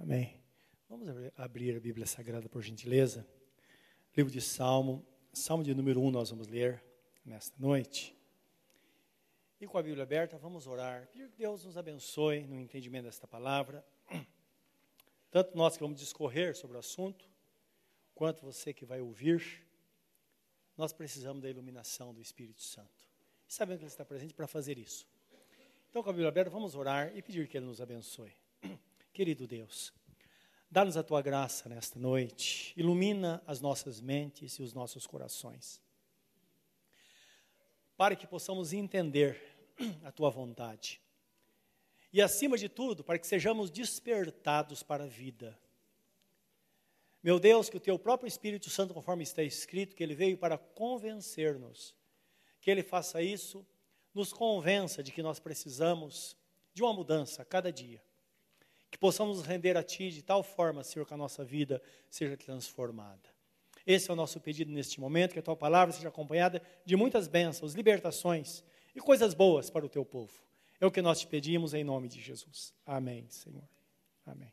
Amém. Vamos abrir a Bíblia Sagrada, por gentileza. Livro de Salmo, Salmo de número 1 nós vamos ler nesta noite. E com a Bíblia aberta, vamos orar. Pedir que Deus nos abençoe no entendimento desta palavra. Tanto nós que vamos discorrer sobre o assunto, quanto você que vai ouvir, nós precisamos da iluminação do Espírito Santo. E sabemos que Ele está presente para fazer isso. Então, com a Bíblia aberta, vamos orar e pedir que Ele nos abençoe. Querido Deus, dá-nos a tua graça nesta noite, ilumina as nossas mentes e os nossos corações, para que possamos entender a tua vontade. E acima de tudo, para que sejamos despertados para a vida. Meu Deus, que o teu próprio Espírito Santo, conforme está escrito, que ele veio para convencer-nos, que ele faça isso, nos convença de que nós precisamos de uma mudança a cada dia que possamos render a Ti de tal forma, Senhor, que a nossa vida seja transformada. Esse é o nosso pedido neste momento, que a Tua palavra seja acompanhada de muitas bênçãos, libertações e coisas boas para o Teu povo. É o que nós te pedimos em nome de Jesus. Amém, Senhor. Amém.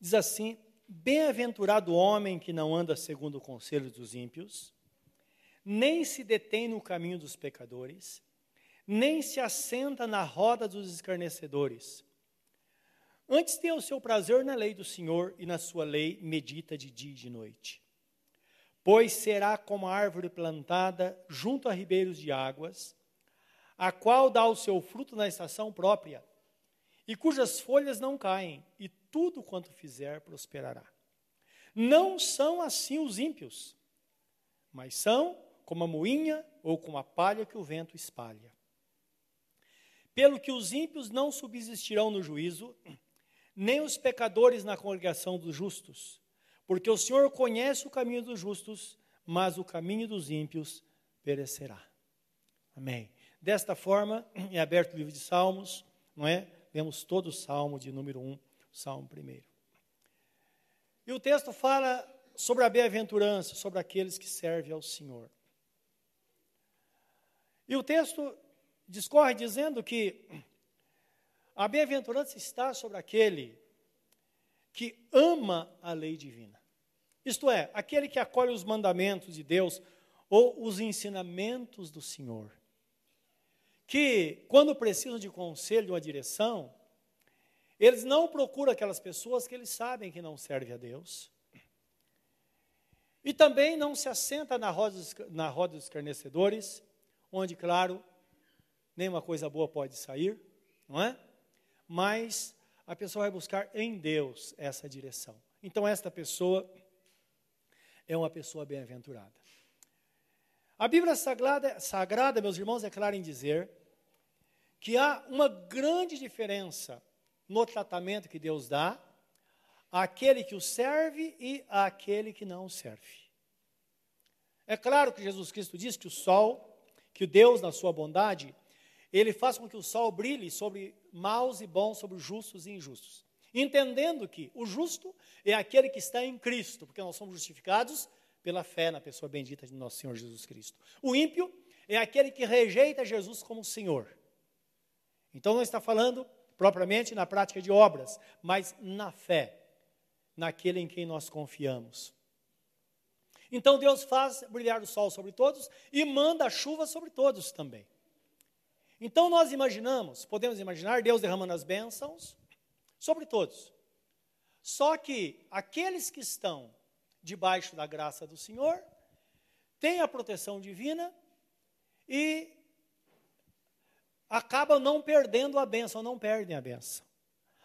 Diz assim: Bem-aventurado o homem que não anda segundo o conselho dos ímpios, nem se detém no caminho dos pecadores, nem se assenta na roda dos escarnecedores. Antes tem o seu prazer na lei do Senhor e na sua lei medita de dia e de noite. Pois será como a árvore plantada junto a ribeiros de águas, a qual dá o seu fruto na estação própria, e cujas folhas não caem, e tudo quanto fizer prosperará. Não são assim os ímpios, mas são como a moinha ou como a palha que o vento espalha. Pelo que os ímpios não subsistirão no juízo, nem os pecadores na congregação dos justos, porque o Senhor conhece o caminho dos justos, mas o caminho dos ímpios perecerá. Amém. Desta forma, é aberto o livro de Salmos, não é? Vemos todo o salmo de número 1, salmo primeiro. E o texto fala sobre a bem-aventurança, sobre aqueles que servem ao Senhor. E o texto discorre dizendo que a bem-aventurança está sobre aquele que ama a lei divina. Isto é, aquele que acolhe os mandamentos de Deus ou os ensinamentos do Senhor. Que, quando precisam de conselho, uma direção, eles não procuram aquelas pessoas que eles sabem que não servem a Deus. E também não se assenta na roda na roda dos escarnecedores, onde, claro, nenhuma coisa boa pode sair, não é? Mas a pessoa vai buscar em Deus essa direção. Então, esta pessoa é uma pessoa bem-aventurada. A Bíblia Sagrada, Sagrada, meus irmãos, é clara em dizer que há uma grande diferença no tratamento que Deus dá àquele que o serve e àquele que não o serve. É claro que Jesus Cristo diz que o sol, que Deus, na sua bondade, ele faz com que o sol brilhe sobre maus e bons, sobre justos e injustos. Entendendo que o justo é aquele que está em Cristo, porque nós somos justificados pela fé na pessoa bendita de nosso Senhor Jesus Cristo. O ímpio é aquele que rejeita Jesus como Senhor. Então não está falando propriamente na prática de obras, mas na fé, naquele em quem nós confiamos. Então Deus faz brilhar o sol sobre todos e manda a chuva sobre todos também. Então nós imaginamos, podemos imaginar Deus derramando as bênçãos sobre todos. Só que aqueles que estão debaixo da graça do Senhor têm a proteção divina e acabam não perdendo a bênção, não perdem a bênção.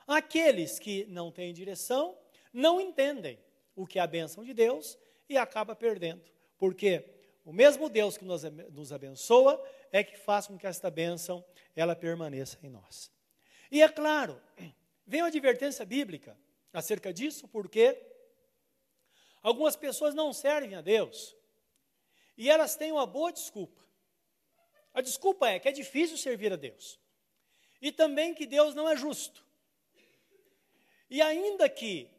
Aqueles que não têm direção não entendem o que é a bênção de Deus e acaba perdendo, porque o mesmo Deus que nos, abençoa é que faz com que esta bênção ela permaneça em nós. E é claro, vem uma advertência bíblica acerca disso, porque algumas pessoas não servem a Deus e elas têm uma boa desculpa. A desculpa é que é difícil servir a Deus e também que Deus não é justo. E ainda que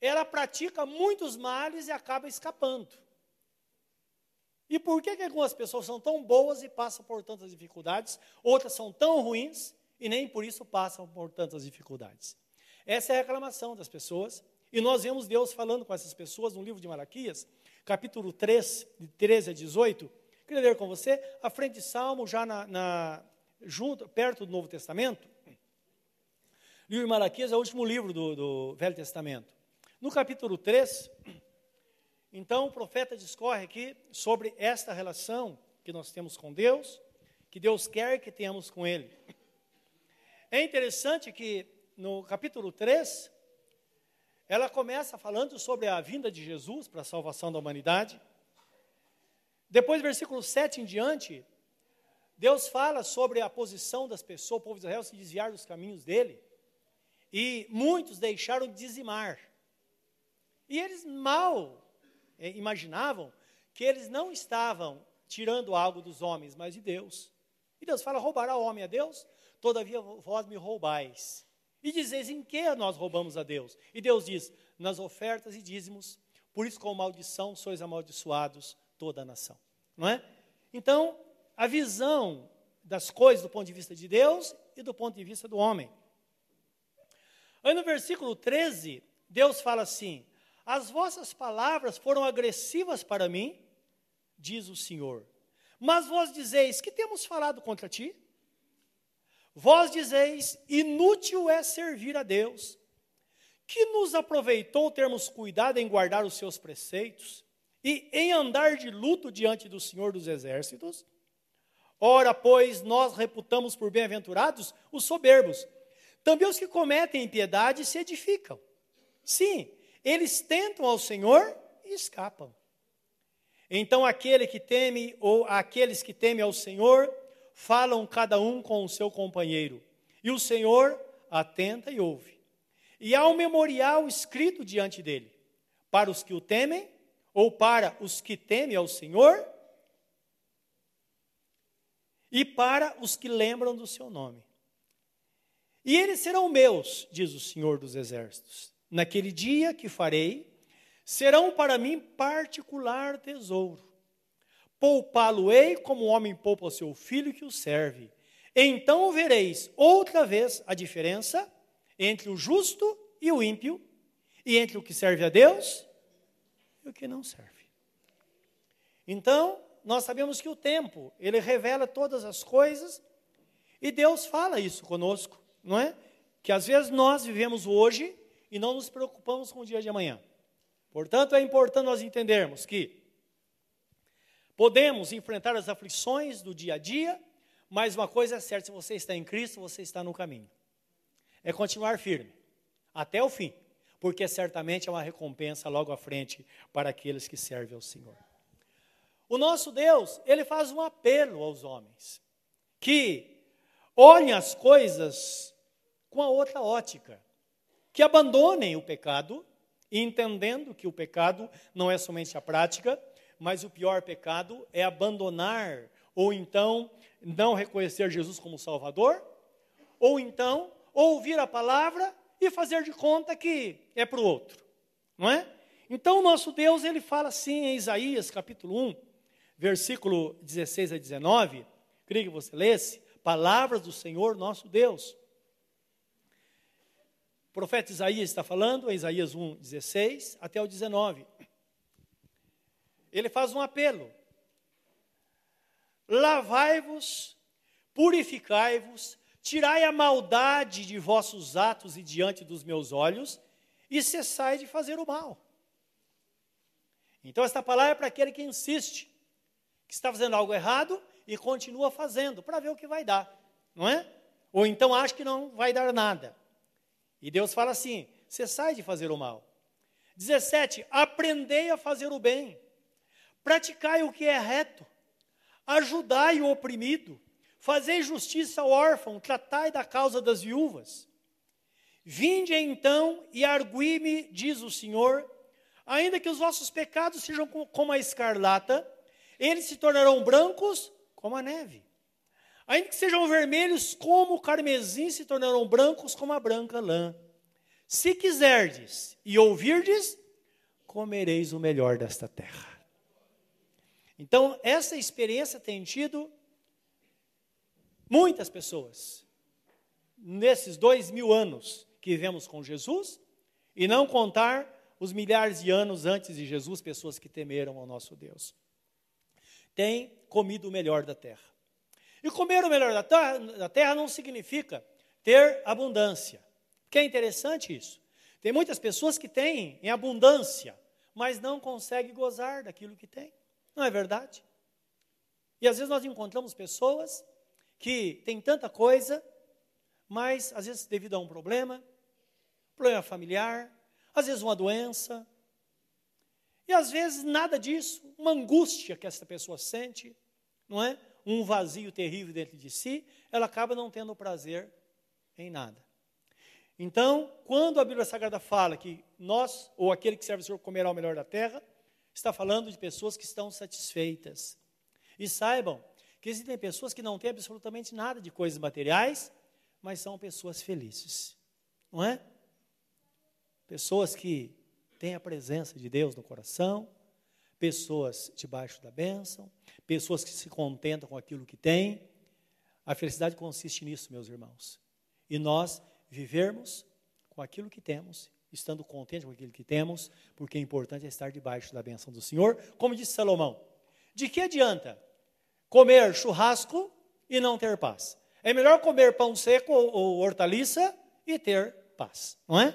ela pratica muitos males e acaba escapando. E por que, que algumas pessoas são tão boas e passam por tantas dificuldades, outras são tão ruins e nem por isso passam por tantas dificuldades. Essa é a reclamação das pessoas, e nós vemos Deus falando com essas pessoas no livro de Malaquias, capítulo 3, de 13 a 18. Queria ler com você, à frente de Salmo, já na, na junto, perto do Novo Testamento. O livro de Malaquias é o último livro do, do Velho Testamento. No capítulo 3, então o profeta discorre aqui sobre esta relação que nós temos com Deus, que Deus quer que tenhamos com Ele. É interessante que no capítulo 3, ela começa falando sobre a vinda de Jesus para a salvação da humanidade. Depois, versículo 7 em diante, Deus fala sobre a posição das pessoas, o povo de Israel se desviar dos caminhos dele. E muitos deixaram de dizimar. E eles mal imaginavam que eles não estavam tirando algo dos homens, mas de Deus. E Deus fala: roubará o homem a Deus? Todavia vós me roubais. E dizeis em que nós roubamos a Deus? E Deus diz: nas ofertas e dízimos, por isso com maldição sois amaldiçoados toda a nação. Não é? Então, a visão das coisas do ponto de vista de Deus e do ponto de vista do homem. Aí no versículo 13, Deus fala assim: As vossas palavras foram agressivas para mim, diz o Senhor. Mas vós dizeis: Que temos falado contra ti? Vós dizeis: inútil é servir a Deus. Que nos aproveitou termos cuidado em guardar os seus preceitos e em andar de luto diante do Senhor dos Exércitos? Ora, pois, nós reputamos por bem-aventurados os soberbos. Também os que cometem impiedade se edificam. Sim, eles tentam ao Senhor e escapam. Então aquele que teme, ou aqueles que temem ao Senhor, falam cada um com o seu companheiro, e o Senhor atenta e ouve. E há um memorial escrito diante dele, para os que o temem, ou para os que temem ao Senhor, e para os que lembram do seu nome. E eles serão meus, diz o Senhor dos Exércitos. Naquele dia que farei, serão para mim particular tesouro Poupá-lo-ei como o homem poupa o seu filho que o serve. Então vereis outra vez a diferença entre o justo e o ímpio, e entre o que serve a Deus e o que não serve. Então, nós sabemos que o tempo, ele revela todas as coisas, e Deus fala isso conosco, não é? Que às vezes nós vivemos hoje e não nos preocupamos com o dia de amanhã. Portanto, é importante nós entendermos que Podemos enfrentar as aflições do dia a dia, mas uma coisa é certa: se você está em Cristo, você está no caminho. É continuar firme, até o fim, porque certamente é uma recompensa logo à frente para aqueles que servem ao Senhor. O nosso Deus, ele faz um apelo aos homens, que olhem as coisas com a outra ótica, que abandonem o pecado, entendendo que o pecado não é somente a prática, mas o pior pecado é abandonar, ou então não reconhecer Jesus como Salvador, ou então ouvir a palavra e fazer de conta que é para o outro, não é? Então, o nosso Deus, ele fala assim em Isaías, capítulo 1, versículo 16 a 19, queria que você lesse, palavras do Senhor nosso Deus. Profeta Isaías está falando, em Isaías 1, 16 até o 19 ele faz um apelo: lavai-vos, purificai-vos, tirai a maldade de vossos atos e diante dos meus olhos, e cessai de fazer o mal. Então, esta palavra é para aquele que insiste, que está fazendo algo errado e continua fazendo, para ver o que vai dar, não é? Ou então acha que não vai dar nada. E Deus fala assim: cessai de fazer o mal. 17. Aprendei a fazer o bem Praticai o que é reto, ajudai o oprimido, fazei justiça ao órfão, tratai da causa das viúvas. Vinde então e argui-me, diz o Senhor, ainda que os vossos pecados sejam como a escarlata, eles se tornarão brancos como a neve. Ainda que sejam vermelhos como o carmesim, se tornarão brancos como a branca lã. Se quiserdes e ouvirdes, comereis o melhor desta terra. Então, essa experiência tem tido muitas pessoas. nesses dois mil anos que vivemos com Jesus, e não contar os milhares de anos antes de Jesus, pessoas que temeram ao nosso Deus. Tem comido o melhor da terra. E comer o melhor da terra, não significa ter abundância. Que é interessante isso. Tem muitas pessoas que têm em abundância, mas não conseguem gozar daquilo que têm. Não é verdade? E às vezes nós encontramos pessoas que têm tanta coisa, mas às vezes devido a um problema, problema familiar, às vezes uma doença, e às vezes nada disso, uma angústia que essa pessoa sente, não é? Um vazio terrível dentro de si, ela acaba não tendo prazer em nada. Então, quando a Bíblia Sagrada fala que nós, ou aquele que serve o Senhor, comerá o melhor da terra, está falando de pessoas que estão satisfeitas. E saibam que existem pessoas que não têm absolutamente nada de coisas materiais, mas são pessoas felizes. Não é? Pessoas que têm a presença de Deus no coração, pessoas debaixo da bênção, pessoas que se contentam com aquilo que têm. A felicidade consiste nisso, meus irmãos. E nós vivermos com aquilo que temos, estando contentes com aquilo que temos, porque é importante é estar debaixo da bênção do Senhor. Como disse Salomão, de que adianta comer churrasco e não ter paz? É melhor comer pão seco ou, ou hortaliça e ter paz, não é?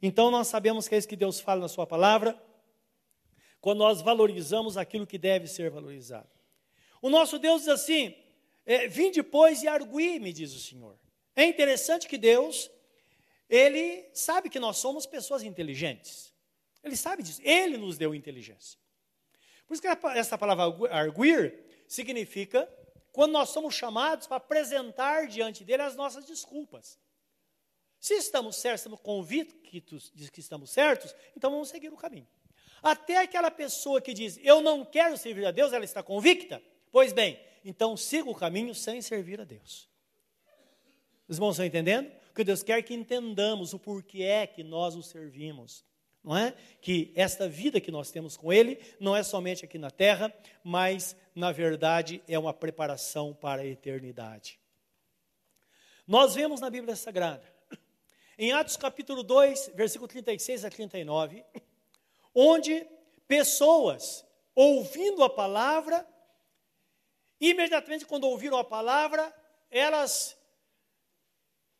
Então nós sabemos que é isso que Deus fala na Sua palavra, quando nós valorizamos aquilo que deve ser valorizado. O nosso Deus diz assim: é, vim depois e arguí-me, diz o Senhor. É interessante que Deus, Ele sabe que nós somos pessoas inteligentes. Ele sabe disso. Ele nos deu inteligência. Por isso que essa palavra arguir significa quando nós somos chamados para apresentar diante dele as nossas desculpas. Se estamos certos, estamos convictos de que estamos certos, então vamos seguir o caminho. Até aquela pessoa que diz, eu não quero servir a Deus, ela está convicta? Pois bem, então siga o caminho sem servir a Deus. Os irmãos estão entendendo? Porque Deus quer que entendamos o porquê é que nós o servimos. Não é? Que esta vida que nós temos com Ele não é somente aqui na terra, mas, na verdade, é uma preparação para a eternidade. Nós vemos na Bíblia Sagrada, em Atos capítulo 2, versículo 36 a 39, onde pessoas, ouvindo a palavra, imediatamente quando ouviram a palavra, elas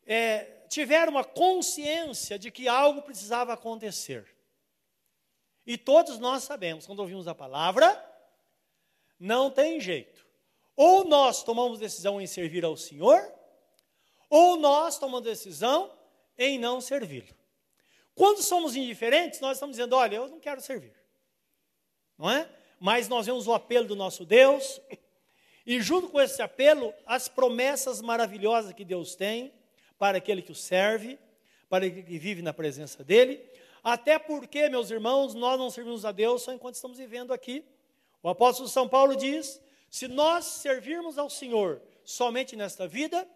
é, tiveram uma consciência de que algo precisava acontecer. E todos nós sabemos, quando ouvimos a palavra, não tem jeito. Ou nós tomamos decisão em servir ao Senhor, ou nós tomamos decisão em não servi-lo. Quando somos indiferentes, nós estamos dizendo: olha, eu não quero servir. Não é? Mas nós vemos o apelo do nosso Deus, e junto com esse apelo, as promessas maravilhosas que Deus tem para aquele que o serve, para aquele que vive na presença dele. Até porque, meus irmãos, nós não servimos a Deus só enquanto estamos vivendo aqui. O apóstolo São Paulo diz: se nós servirmos ao Senhor somente nesta vida,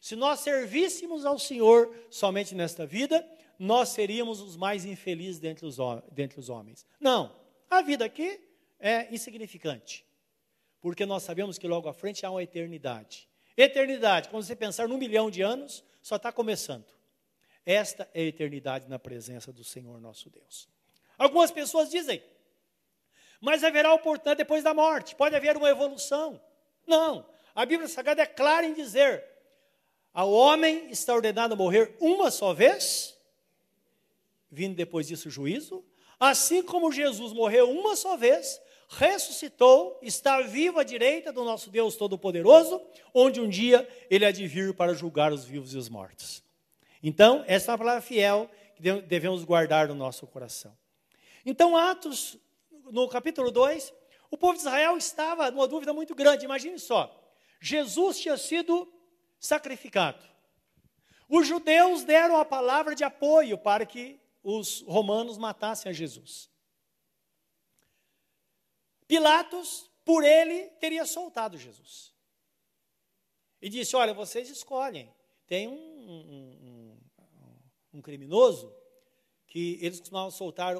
se nós servíssemos ao Senhor somente nesta vida, nós seríamos os mais infelizes dentre os, dentre os homens. Não, a vida aqui é insignificante, porque nós sabemos que logo à frente há uma eternidade. Eternidade, quando você pensar num milhão de anos, só está começando. Esta é a eternidade na presença do Senhor nosso Deus. Algumas pessoas dizem, mas haverá oportunidade depois da morte, pode haver uma evolução. Não, a Bíblia Sagrada é clara em dizer: ao homem está ordenado morrer uma só vez, vindo depois disso o juízo, assim como Jesus morreu uma só vez, ressuscitou, está vivo à direita do nosso Deus Todo-Poderoso, onde um dia ele há de vir para julgar os vivos e os mortos. Então, essa é uma palavra fiel que devemos guardar no nosso coração. Então, Atos, no capítulo 2, o povo de Israel estava numa dúvida muito grande. Imagine só: Jesus tinha sido sacrificado. Os judeus deram a palavra de apoio para que os romanos matassem a Jesus. Pilatos, por ele, teria soltado Jesus. E disse: Olha, vocês escolhem. Tem um, um, um, criminoso que eles costumavam soltar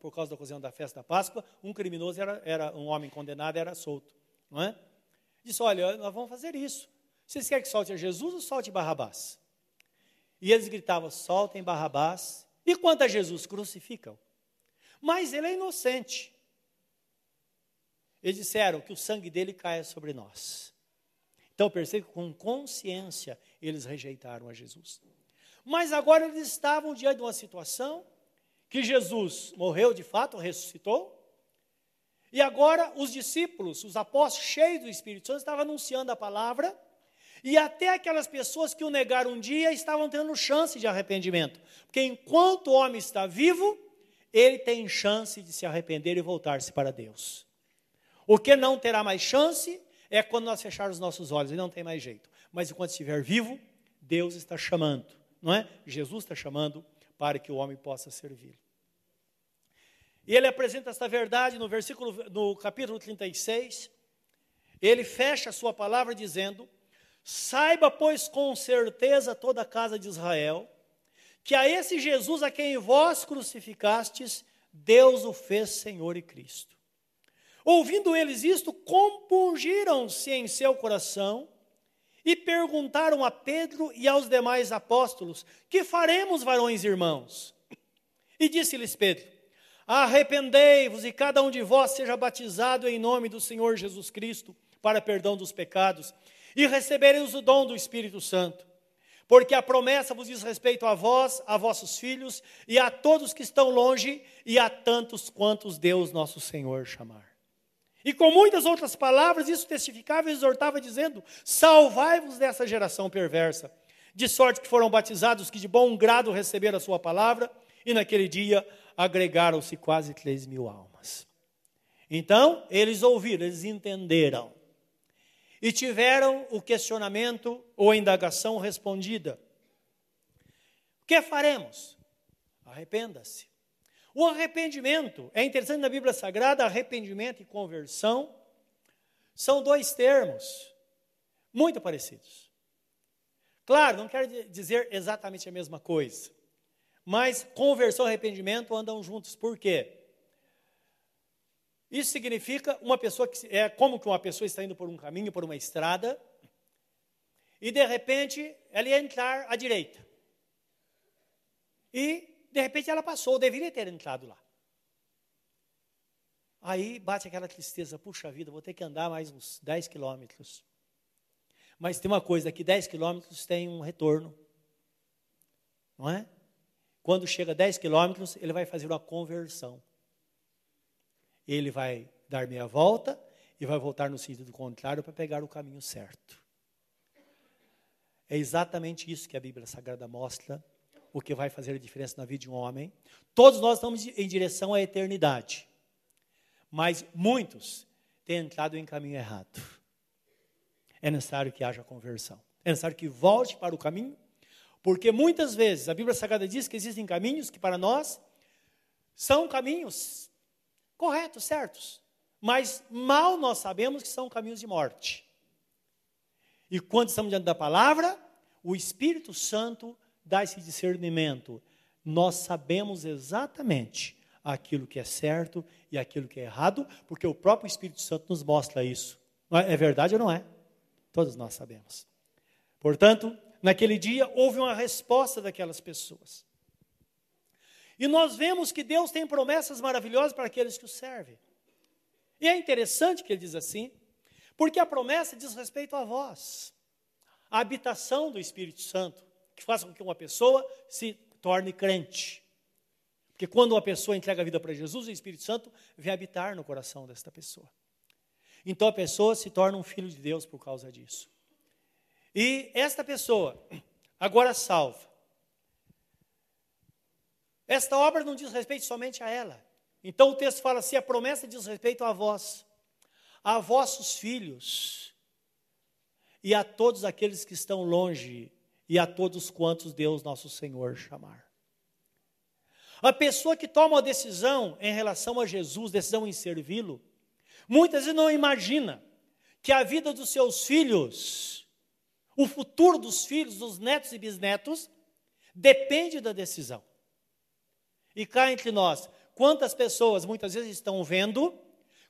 por causa da ocasião da festa da Páscoa. Um criminoso era, era um homem condenado, era solto. Não é? Disse: Olha, nós vamos fazer isso. Vocês querem que solte a Jesus ou solte Barrabás? E eles gritavam: soltem Barrabás. E quanto a Jesus, crucificam. Mas ele é inocente. Eles disseram que o sangue dele caia sobre nós. Então percebe que com consciência eles rejeitaram a Jesus. Mas agora eles estavam diante de uma situação que Jesus morreu de fato, ressuscitou. E agora os discípulos, os apóstolos cheios do Espírito Santo, estavam anunciando a palavra e até aquelas pessoas que o negaram um dia estavam tendo chance de arrependimento. Porque enquanto o homem está vivo, ele tem chance de se arrepender e voltar-se para Deus. O que não terá mais chance é quando nós fecharmos os nossos olhos, e não tem mais jeito. Mas enquanto estiver vivo, Deus está chamando, não é? Jesus está chamando para que o homem possa servir. E ele apresenta esta verdade no versículo, no capítulo 36. Ele fecha a sua palavra dizendo: Saiba, pois, com certeza toda a casa de Israel, que a esse Jesus a quem vós crucificastes, Deus o fez Senhor e Cristo. Ouvindo eles isto, compungiram-se em seu coração e perguntaram a Pedro e aos demais apóstolos: Que faremos, varões e irmãos? E disse-lhes Pedro: Arrependei-vos e cada um de vós seja batizado em nome do Senhor Jesus Cristo para perdão dos pecados e recebereis o dom do Espírito Santo. Porque a promessa vos diz respeito a vós, a vossos filhos e a todos que estão longe e a tantos quantos Deus nosso Senhor chamar. E com muitas outras palavras, isso testificava e exortava, dizendo: Salvai-vos dessa geração perversa. De sorte que foram batizados que de bom grado receberam a sua palavra, e naquele dia agregaram-se quase três mil almas. Então, eles ouviram, eles entenderam e tiveram o questionamento ou a indagação respondida. O que faremos? Arrependa-se. O arrependimento, é interessante na Bíblia Sagrada, arrependimento e conversão são dois termos muito parecidos. Claro, não quero dizer exatamente a mesma coisa, mas conversão e arrependimento andam juntos. Por quê? Isso significa uma pessoa que é como que uma pessoa está indo por um caminho, por uma estrada, e de repente ela ia entrar à direita. E de repente ela passou, deveria ter entrado lá. Aí bate aquela tristeza, puxa vida, vou ter que andar mais uns 10 quilômetros. Mas tem uma coisa, que 10 quilômetros tem um retorno. Não é? Quando chega a 10 quilômetros, ele vai fazer uma conversão ele vai dar meia volta e vai voltar no sentido contrário para pegar o caminho certo. É exatamente isso que a Bíblia Sagrada mostra, o que vai fazer a diferença na vida de um homem. Todos nós estamos em direção à eternidade, mas muitos têm entrado em caminho errado. É necessário que haja conversão. É necessário que volte para o caminho, porque muitas vezes a Bíblia Sagrada diz que existem caminhos que para nós são caminhos corretos, certos. Mas mal nós sabemos que são caminhos de morte. E quando estamos diante da palavra, o Espírito Santo dá esse discernimento. Nós sabemos exatamente aquilo que é certo e aquilo que é errado, porque o próprio Espírito Santo nos mostra isso. É, é verdade ou não é? Todos nós sabemos. Portanto, naquele dia houve uma resposta daquelas pessoas. E nós vemos que Deus tem promessas maravilhosas para aqueles que o servem. E é interessante que ele diz assim, porque a promessa diz respeito a vós, a habitação do Espírito Santo, que faz com que uma pessoa se torne crente. Porque quando uma pessoa entrega a vida para Jesus, o Espírito Santo vem habitar no coração desta pessoa. Então a pessoa se torna um filho de Deus por causa disso. E esta pessoa, agora salva, esta obra não diz respeito somente a ela. Então o texto fala assim: a promessa diz respeito a vós, a vossos filhos, e a todos aqueles que estão longe, e a todos quantos Deus nosso Senhor chamar. A pessoa que toma a decisão em relação a Jesus, decisão em servi-lo, muitas vezes não imagina que a vida dos seus filhos, o futuro dos filhos, dos netos e bisnetos, depende da decisão. E cá entre nós, quantas pessoas muitas vezes estão vendo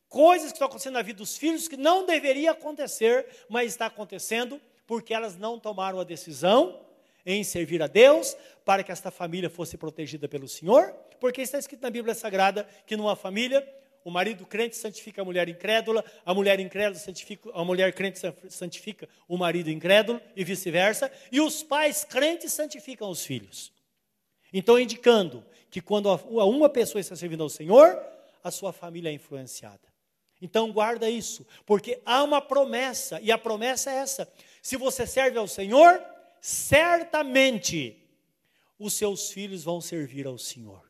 coisas que estão acontecendo na vida dos filhos que não deveria acontecer, mas está acontecendo porque elas não tomaram a decisão em servir a Deus, para que esta família fosse protegida pelo Senhor, porque está escrito na Bíblia Sagrada que numa família o marido crente santifica a mulher incrédula, a mulher incrédula santifica, a mulher crente santifica o marido incrédulo e vice-versa, e os pais crentes santificam os filhos. Então, indicando que quando uma pessoa está servindo ao Senhor, a sua família é influenciada. Então, guarda isso, porque há uma promessa, e a promessa é essa: se você serve ao Senhor, certamente os seus filhos vão servir ao Senhor.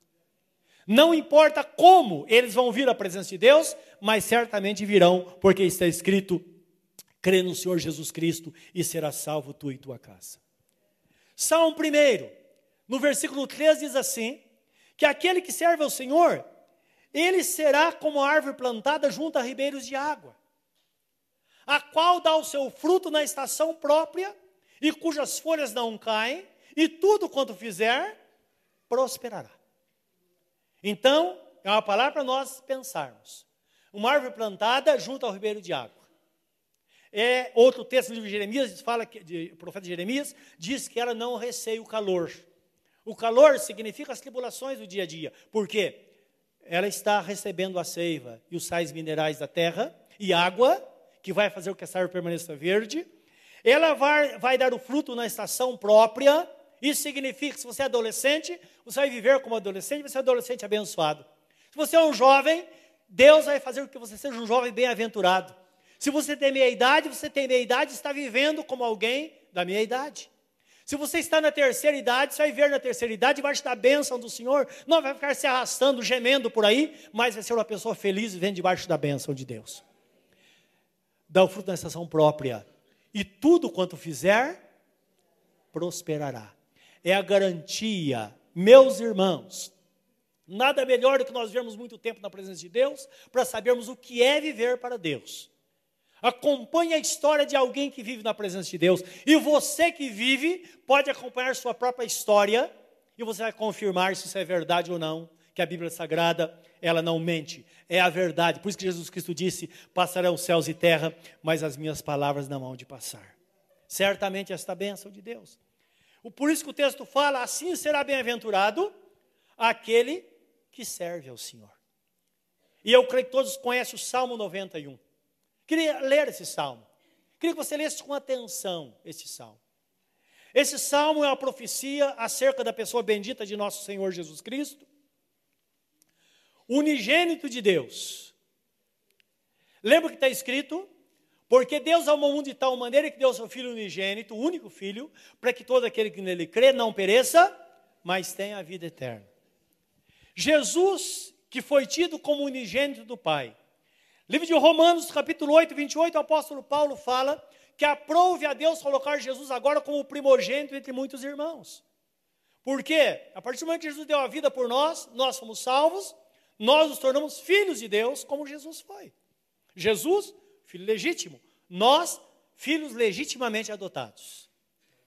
Não importa como eles vão vir à presença de Deus, mas certamente virão, porque está escrito: crê no Senhor Jesus Cristo e será salvo tu e tua casa. Salmo 1, no versículo 3 diz assim: que aquele que serve ao Senhor, ele será como árvore plantada junto a ribeiros de água, a qual dá o seu fruto na estação própria, e cujas folhas não caem, e tudo quanto fizer prosperará. Então, é uma palavra para nós pensarmos. Uma árvore plantada junto ao ribeiro de água. É outro texto do livro de Jeremias, fala que de, profeta Jeremias diz que ela não receia o calor. O calor significa as tribulações do dia a dia. Por quê? Ela está recebendo a seiva e os sais minerais da terra e água, que vai fazer com que essa árvore permaneça verde. Ela vai, vai dar o fruto na estação própria, isso significa que se você é adolescente, você vai viver como adolescente, você é adolescente abençoado. Se você é um jovem, Deus vai fazer com que você seja um jovem bem-aventurado. Se você tem meia idade, você tem meia idade e está vivendo como alguém da meia idade. Se você está na terceira idade, você vai viver na terceira idade debaixo da bênção do Senhor. Não vai ficar se arrastando, gemendo por aí, mas vai ser uma pessoa feliz vivendo debaixo da bênção de Deus. Dá o fruto da estação própria. E tudo quanto fizer, prosperará é a garantia. Meus irmãos, nada melhor do que nós vermos muito tempo na presença de Deus para sabermos o que é viver para Deus. Acompanhe a história de alguém que vive na presença de Deus. E você que vive pode acompanhar sua própria história e você vai confirmar se isso é verdade ou não, que a Bíblia Sagrada, ela não mente, é a verdade. Por isso que Jesus Cristo disse: "Passarão céus e terra, mas as minhas palavras não hão de passar". Certamente esta bênção de Deus. Por isso que o texto fala: assim será bem-aventurado aquele que serve ao Senhor. E eu creio que todos conhecem o Salmo 91. Queria ler esse salmo. Queria que você lesse com atenção esse salmo. Esse salmo é uma profecia acerca da pessoa bendita de nosso Senhor Jesus Cristo, unigênito de Deus. Lembra que está escrito? Porque Deus amou o mundo de tal maneira que deu seu Filho unigênito, o único Filho, para que todo aquele que nele crê não pereça, mas tenha a vida eterna. Jesus, que foi tido como unigênito do Pai. Livro de Romanos, capítulo 8, 28, o apóstolo Paulo fala que aprove a Deus colocar Jesus agora como o primogênito entre muitos irmãos. Por quê? A partir do momento que Jesus deu a vida por nós, nós somos salvos, nós nos tornamos filhos de Deus, como Jesus foi. Jesus filho legítimo. Nós, filhos legitimamente adotados.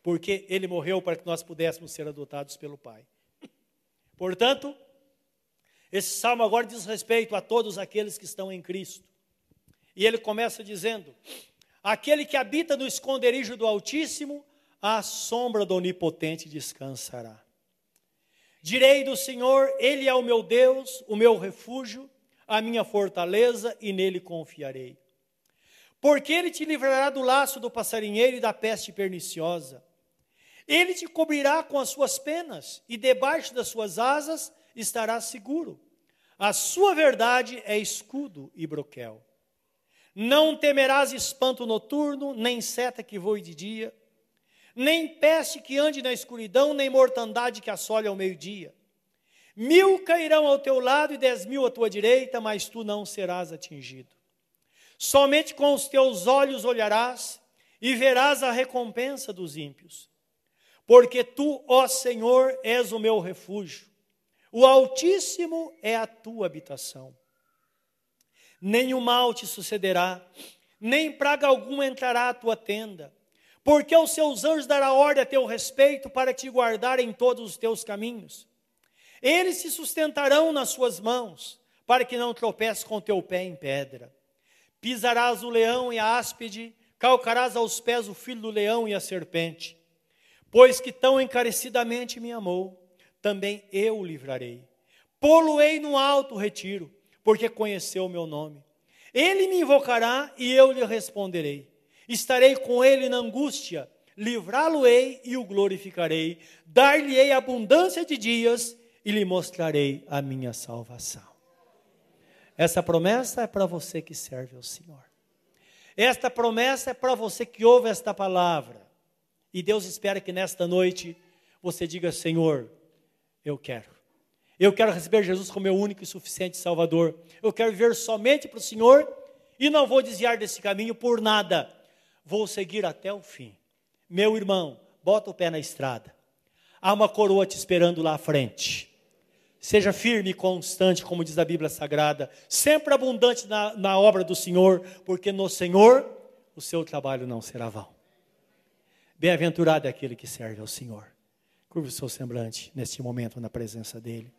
Porque ele morreu para que nós pudéssemos ser adotados pelo Pai. Portanto, esse salmo agora diz respeito a todos aqueles que estão em Cristo. E ele começa dizendo: Aquele que habita no esconderijo do Altíssimo, à sombra do Onipotente descansará. Direi do Senhor, Ele é o meu Deus, o meu refúgio, a minha fortaleza, e nele confiarei porque ele te livrará do laço do passarinheiro e da peste perniciosa. Ele te cobrirá com as suas penas, e debaixo das suas asas estarás seguro. A sua verdade é escudo e broquel. Não temerás espanto noturno, nem seta que voe de dia, nem peste que ande na escuridão, nem mortandade que assole ao meio-dia. Mil cairão ao teu lado e dez mil à tua direita, mas tu não serás atingido. Somente com os teus olhos olharás e verás a recompensa dos ímpios. Porque tu, ó Senhor, és o meu refúgio, o Altíssimo é a tua habitação. Nenhum mal te sucederá, nem praga alguma entrará à tua tenda, porque aos seus anjos dará ordem a teu respeito para te guardar em todos os teus caminhos. Eles se sustentarão nas suas mãos, para que não tropeces com teu pé em pedra. Pisarás o leão e a áspide, calcarás aos pés o filho do leão e a serpente. Pois que tão encarecidamente me amou, também eu o livrarei. Poluei no alto retiro, porque conheceu o meu nome. Ele me invocará e eu lhe responderei. Estarei com ele na angústia, livrá-lo-ei e o glorificarei. Dar-lhe-ei abundância de dias e lhe mostrarei a minha salvação. Essa promessa é para você que serve ao Senhor. Esta promessa é para você que ouve esta palavra. E Deus espera que nesta noite você diga: Senhor, eu quero. Eu quero receber Jesus como meu único e suficiente Salvador. Eu quero viver somente para o Senhor e não vou desviar desse caminho por nada. Vou seguir até o fim. Meu irmão, bota o pé na estrada. Há uma coroa te esperando lá à frente. Seja firme e constante, como diz a Bíblia Sagrada, sempre abundante na, na obra do Senhor, porque no Senhor o seu trabalho não será vão. Bem-aventurado é aquele que serve ao Senhor. Curva o seu semblante neste momento na presença dEle.